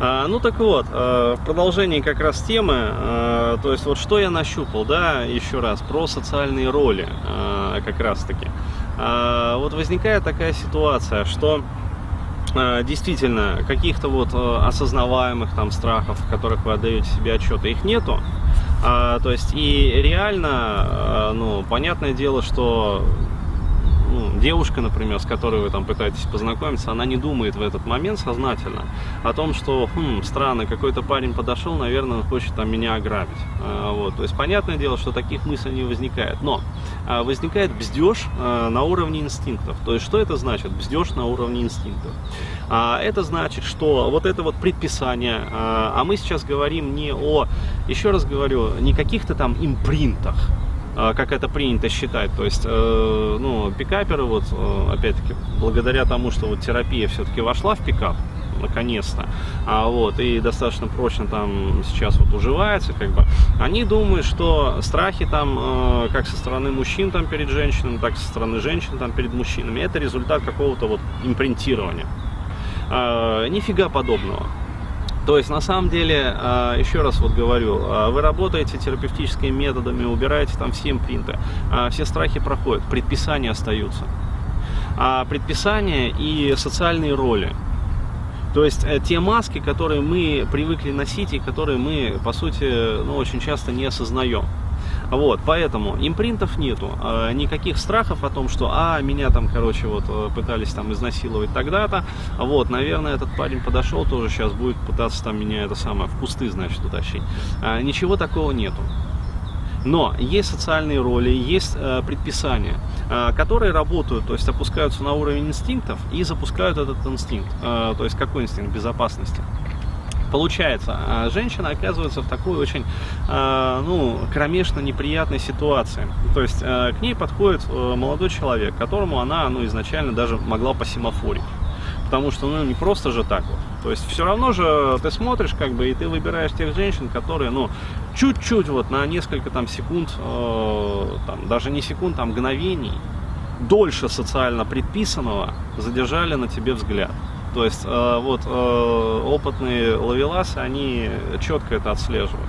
А, ну так вот, а, в продолжении как раз темы, а, то есть вот что я нащупал, да, еще раз, про социальные роли как раз таки. Вот возникает такая ситуация, что действительно каких-то вот осознаваемых там страхов, в которых вы отдаете себе отчет, их нету. То есть и реально, ну, понятное дело, что ну, девушка, например, с которой вы там пытаетесь познакомиться, она не думает в этот момент сознательно о том, что, хм, странно, какой-то парень подошел, наверное, он хочет там меня ограбить. А, вот, то есть, понятное дело, что таких мыслей не возникает. Но а, возникает бздеж а, на уровне инстинктов. То есть, что это значит? Бздеж на уровне инстинктов. А, это значит, что вот это вот предписание, а, а мы сейчас говорим не о, еще раз говорю, не каких-то там импринтах, как это принято считать. То есть, э, ну, пикаперы, вот, э, опять-таки, благодаря тому, что вот терапия все-таки вошла в пикап, наконец-то, а вот, и достаточно прочно там сейчас вот уживается, как бы, они думают, что страхи там, э, как со стороны мужчин там перед женщинами, так и со стороны женщин там перед мужчинами, это результат какого-то вот импринтирования. Э, нифига подобного. То есть, на самом деле, а, еще раз вот говорю, а, вы работаете терапевтическими методами, убираете там все импринты, а, все страхи проходят, предписания остаются. А предписания и социальные роли. То есть э, те маски, которые мы привыкли носить и которые мы, по сути, ну, очень часто не осознаем. Вот, поэтому импринтов нету, э, никаких страхов о том, что, а, меня там, короче, вот э, пытались там изнасиловать тогда-то, вот, наверное, этот парень подошел, тоже сейчас будет пытаться там меня это самое в кусты, значит, утащить. А, ничего такого нету. Но есть социальные роли, есть э, предписания, э, которые работают, то есть опускаются на уровень инстинктов и запускают этот инстинкт. Э, то есть какой инстинкт безопасности? Получается, а женщина оказывается в такой очень, э, ну, кромешно неприятной ситуации. То есть э, к ней подходит э, молодой человек, которому она, ну, изначально даже могла посемафорить. Потому что, ну, не просто же так вот. То есть все равно же ты смотришь, как бы, и ты выбираешь тех женщин, которые, ну, чуть-чуть вот на несколько там секунд, э, там, даже не секунд, а мгновений, дольше социально предписанного задержали на тебе взгляд. То есть э, вот э, опытные ловеласы, они четко это отслеживают.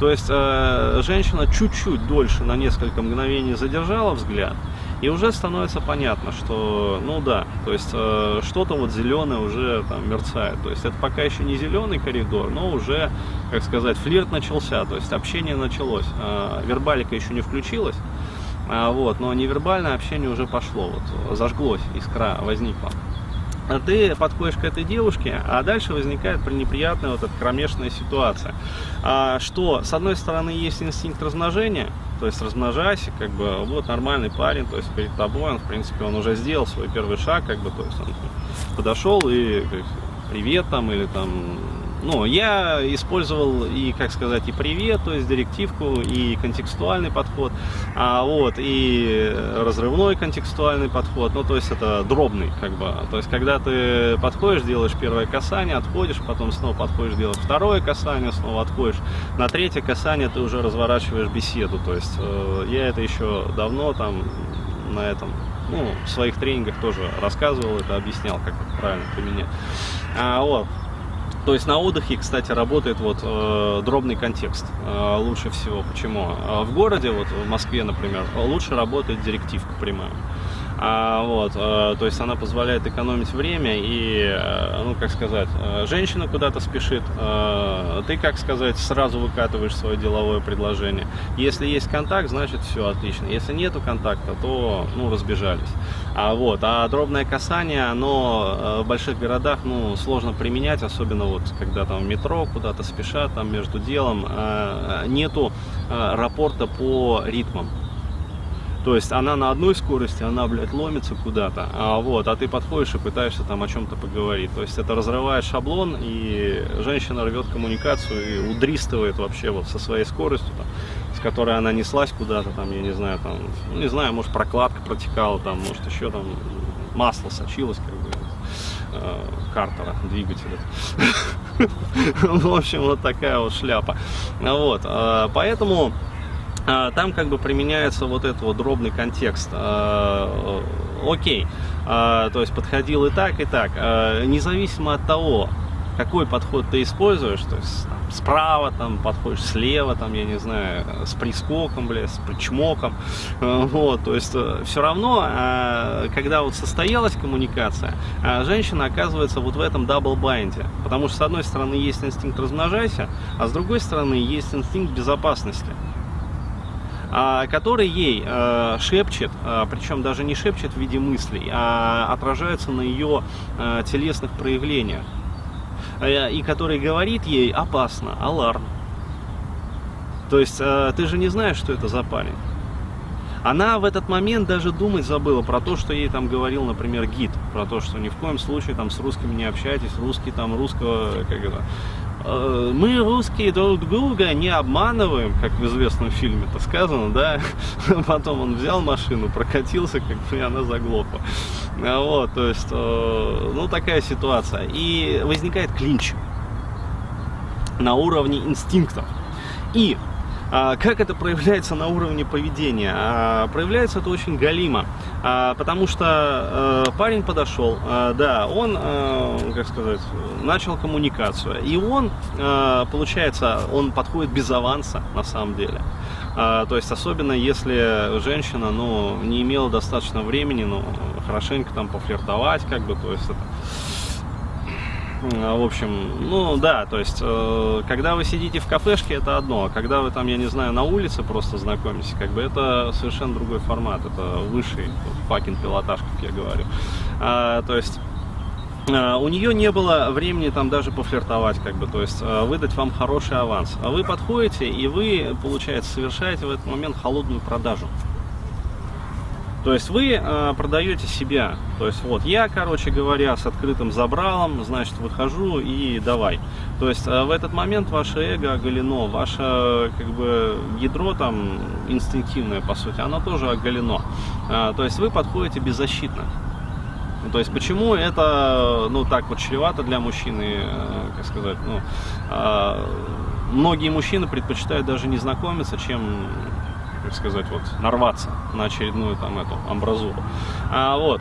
То есть э, женщина чуть-чуть дольше на несколько мгновений задержала взгляд, и уже становится понятно, что, ну да, то есть э, что-то вот зеленое уже там мерцает. То есть это пока еще не зеленый коридор, но уже, как сказать, флирт начался, то есть общение началось. Э, вербалика еще не включилась, а, вот, но невербальное общение уже пошло, вот, зажглось, искра возникла ты подходишь к этой девушке, а дальше возникает неприятная вот эта кромешная ситуация. А, что, с одной стороны, есть инстинкт размножения, то есть размножайся, как бы, вот нормальный парень, то есть перед тобой, он, в принципе, он уже сделал свой первый шаг, как бы, то есть он подошел и говорит, привет там, или там, ну, я использовал и, как сказать, и привет, то есть директивку, и контекстуальный подход, а вот, и разрывной контекстуальный подход, ну, то есть это дробный, как бы, то есть когда ты подходишь, делаешь первое касание, отходишь, потом снова подходишь, делаешь второе касание, снова отходишь, на третье касание ты уже разворачиваешь беседу, то есть э, я это еще давно там на этом ну, в своих тренингах тоже рассказывал это, объяснял, как это правильно применять. А, вот. То есть на отдыхе, кстати, работает вот э, дробный контекст э, лучше всего. Почему? Э, в городе, вот в Москве, например, лучше работает директивка прямая. А, вот, э, то есть она позволяет экономить время и, э, ну, как сказать, э, женщина куда-то спешит, э, ты, как сказать, сразу выкатываешь свое деловое предложение. Если есть контакт, значит все отлично. Если нету контакта, то, ну, разбежались. А вот, а дробное касание, оно э, в больших городах, ну, сложно применять, особенно вот, когда там в метро куда-то спешат, там между делом, э, нету э, рапорта по ритмам. То есть она на одной скорости, она, блядь, ломится куда-то, а вот, а ты подходишь и пытаешься там о чем-то поговорить. То есть это разрывает шаблон, и женщина рвет коммуникацию и удристывает вообще вот со своей скоростью, там, с которой она неслась куда-то, там, я не знаю, там, ну, не знаю, может, прокладка протекала, там, может, еще там масло сочилось, как бы, э, картера, двигателя. Ну, в общем, вот такая вот шляпа. Вот, э, поэтому там как бы применяется вот этот вот дробный контекст. А, окей, а, то есть подходил и так, и так. Независимо от того, какой подход ты используешь, то есть там, справа там подходишь, слева там, я не знаю, с прискоком, бля, с причмоком, вот, то есть э, все равно, когда вот состоялась коммуникация, женщина оказывается вот в этом double bind е, потому что с одной стороны есть инстинкт размножайся, а с другой стороны есть инстинкт безопасности который ей э, шепчет, э, причем даже не шепчет в виде мыслей, а отражается на ее э, телесных проявлениях. Э, и который говорит ей опасно, alarm. То есть ты же не знаешь, что это за парень. Она в этот момент даже думать забыла про то, что ей там говорил, например, гид, про то, что ни в коем случае там с русскими не общайтесь, русский там русского, как это, мы, русские, друг друга не обманываем, как в известном фильме это сказано, да, потом он взял машину, прокатился, как бы, она заглохла. А вот, то есть, э, ну, такая ситуация. И возникает клинч на уровне инстинктов. И а, как это проявляется на уровне поведения? А, проявляется это очень галимо, а, потому что парень подошел, да, он, как сказать, начал коммуникацию, и он, получается, он подходит без аванса на самом деле. То есть, особенно если женщина, ну, не имела достаточно времени, ну, хорошенько там пофлиртовать, как бы, то есть это в общем, ну да, то есть, э, когда вы сидите в кафешке, это одно, а когда вы там, я не знаю, на улице просто знакомитесь, как бы это совершенно другой формат, это высший факин пилотаж, как я говорю. А, то есть, э, у нее не было времени там даже пофлиртовать, как бы, то есть э, выдать вам хороший аванс. А вы подходите и вы, получается, совершаете в этот момент холодную продажу. То есть вы э, продаете себя. То есть вот я, короче говоря, с открытым забралом, значит, выхожу и давай. То есть э, в этот момент ваше эго оголено, ваше как бы ядро там инстинктивное, по сути, оно тоже оголено. Э, то есть вы подходите беззащитно. То есть почему это, ну так вот чревато для мужчины, э, как сказать, ну, э, многие мужчины предпочитают даже не знакомиться, чем как сказать, вот, нарваться на очередную там эту амбразуру. А, вот.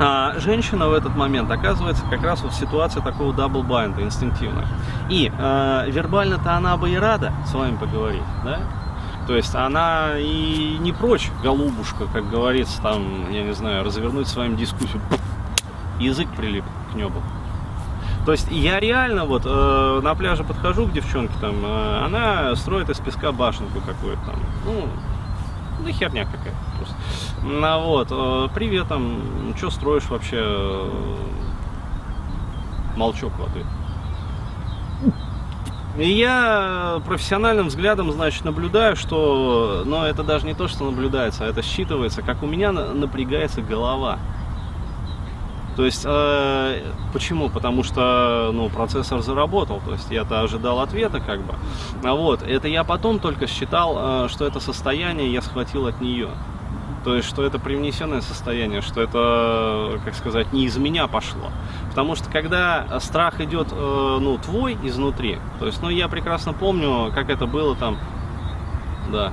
А женщина в этот момент оказывается как раз вот в ситуации такого double bind а инстинктивно. И э, вербально-то она бы и рада с вами поговорить, да? То есть она и не прочь, голубушка, как говорится, там, я не знаю, развернуть с вами дискуссию. Язык прилип к небу. То есть я реально вот э, на пляже подхожу к девчонке, там, э, она строит из песка башенку какую-то там. Ну, да херня какая-то просто. Ну вот, э, привет там, что строишь вообще? Молчок в ответ. И я профессиональным взглядом, значит, наблюдаю, что, но это даже не то, что наблюдается, а это считывается, как у меня напрягается голова. То есть, э, почему? Потому что, ну, процессор заработал, то есть я-то ожидал ответа, как бы. А вот, это я потом только считал, э, что это состояние я схватил от нее. То есть, что это привнесенное состояние, что это, как сказать, не из меня пошло. Потому что когда страх идет, э, ну, твой изнутри, то есть, ну, я прекрасно помню, как это было там, да,